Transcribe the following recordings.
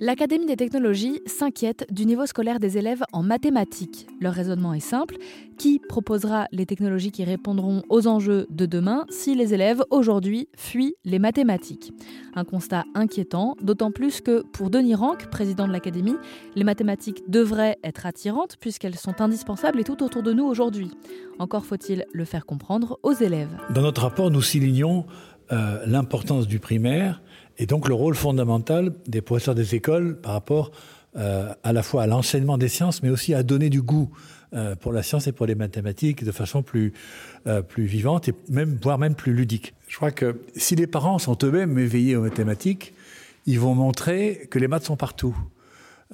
L'Académie des technologies s'inquiète du niveau scolaire des élèves en mathématiques. Leur raisonnement est simple. Qui proposera les technologies qui répondront aux enjeux de demain si les élèves aujourd'hui fuient les mathématiques? Un constat inquiétant, d'autant plus que pour Denis Rank, président de l'Académie, les mathématiques devraient être attirantes puisqu'elles sont indispensables et tout autour de nous aujourd'hui. Encore faut-il le faire comprendre aux élèves. Dans notre rapport, nous soulignons euh, l'importance du primaire et donc le rôle fondamental des professeurs des écoles par rapport euh, à la fois à l'enseignement des sciences, mais aussi à donner du goût euh, pour la science et pour les mathématiques de façon plus, plus vivante et même, voire même plus ludique. Je crois que si les parents sont eux-mêmes éveillés aux mathématiques, ils vont montrer que les maths sont partout.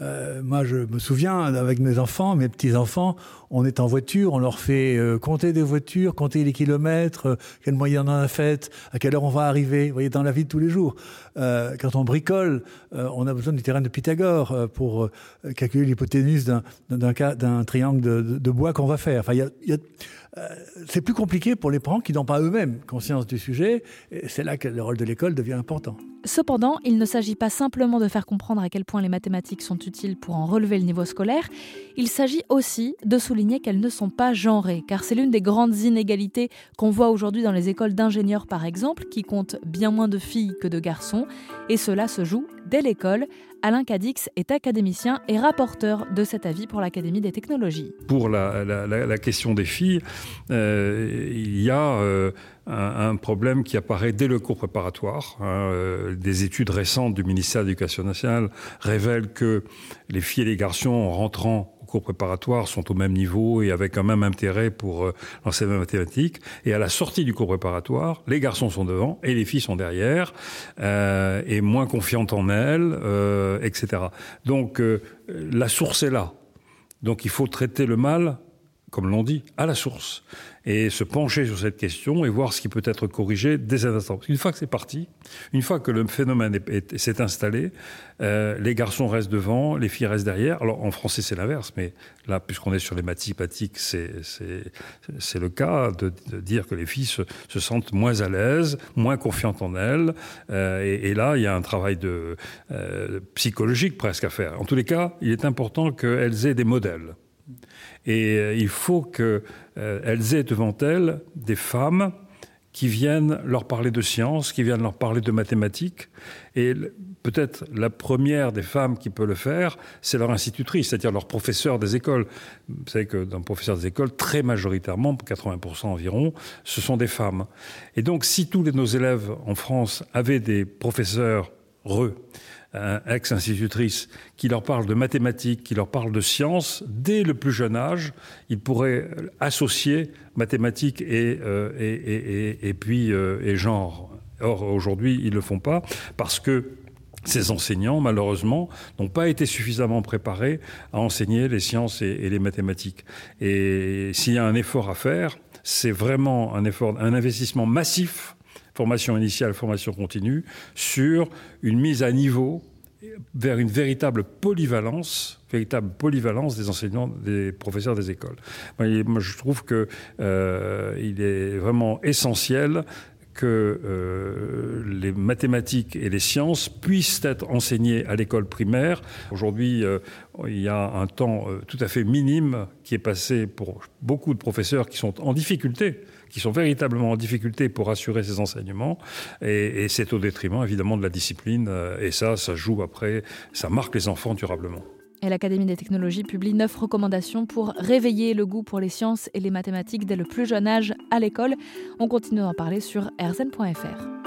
Euh, moi, je me souviens, avec mes enfants, mes petits-enfants, on est en voiture, on leur fait euh, compter des voitures, compter les kilomètres, euh, quel moyen on a fait, à quelle heure on va arriver, vous voyez, dans la vie de tous les jours. Euh, quand on bricole, on a besoin du terrain de Pythagore pour calculer l'hypoténuse d'un triangle de, bois qu'on va faire. C'est plus compliqué pour les parents qui n'ont pas eux-mêmes conscience du sujet. Et c'est là que le rôle de l'école devient important. Cependant, il ne s'agit pas simplement de faire comprendre à quel point les mathématiques sont utiles pour en relever le niveau scolaire, il s'agit aussi de souligner qu'elles ne sont pas genrées, car c'est l'une des grandes inégalités qu'on voit aujourd'hui dans les écoles d'ingénieurs par exemple, qui comptent bien moins de filles que de garçons, et cela se joue dès l'école. Alain Cadix est académicien et rapporteur de cet avis pour l'Académie des technologies. Pour la, la, la question des filles, euh, il y a euh, un, problème qui apparaît dès le cours préparatoire. Hein, euh, des études récentes du ministère de l'Éducation nationale révèlent que les filles et les garçons en rentrant cours préparatoires sont au même niveau et avec un même intérêt pour euh, l'enseignement mathématique. Et à la sortie du cours préparatoire, les garçons sont devant et les filles sont derrière et moins confiantes en elles, etc. Donc la source est là. Donc il faut traiter le mal comme l'on dit, à la source, et se pencher sur cette question et voir ce qui peut être corrigé dès un instant. Une fois que c'est parti, une fois que le phénomène s'est installé, euh, les garçons restent devant, les filles restent derrière. Alors en français c'est l'inverse, mais là, puisqu'on est sur les mathématiques, c'est le cas de, dire que les filles se, se, sentent moins à l'aise, moins confiantes en elles, euh, et, et, là il y a un travail de, euh, psychologique presque à faire. En tous les cas, il est important qu'elles aient des modèles. Et euh, il faut qu'elles euh, aient devant elles des femmes qui viennent leur parler de science, qui viennent leur parler de mathématiques. Et peut-être la première des femmes qui peut le faire, c'est leur institutrice, c'est-à-dire leur professeur des écoles. Vous savez que dans professeur des écoles, très majoritairement, 80% environ, ce sont des femmes. Et donc, si tous nos élèves en France avaient des professeurs reux, ex-institutrice qui leur parle de mathématiques, qui leur parle de sciences, dès le plus jeune âge, ils pourraient associer mathématiques et, euh, et, et, et, puis euh, et genre. Or, aujourd'hui, ils ne le font pas parce que ces enseignants, malheureusement, n'ont pas été suffisamment préparés à enseigner les sciences et les mathématiques. Et s'il y a un effort à faire, c'est vraiment un effort, un investissement massif formation initiale, formation continue, sur une mise à niveau vers une véritable polyvalence, véritable polyvalence des enseignants, des professeurs des écoles. Moi, je trouve que euh, il est vraiment essentiel que euh, les mathématiques et les sciences puissent être enseignées à l'école primaire. Aujourd'hui, euh, il y a un temps euh, tout à fait minime qui est passé pour beaucoup de professeurs qui sont en difficulté, qui sont véritablement en difficulté pour assurer ces enseignements. Et, c'est au détriment, évidemment, de la discipline. Euh, et ça, ça joue après, ça marque les enfants durablement. Et l'Académie des technologies publie neuf recommandations pour réveiller le goût pour les sciences et les mathématiques dès le plus jeune âge à l'école. On continue d'en parler sur rzn.fr.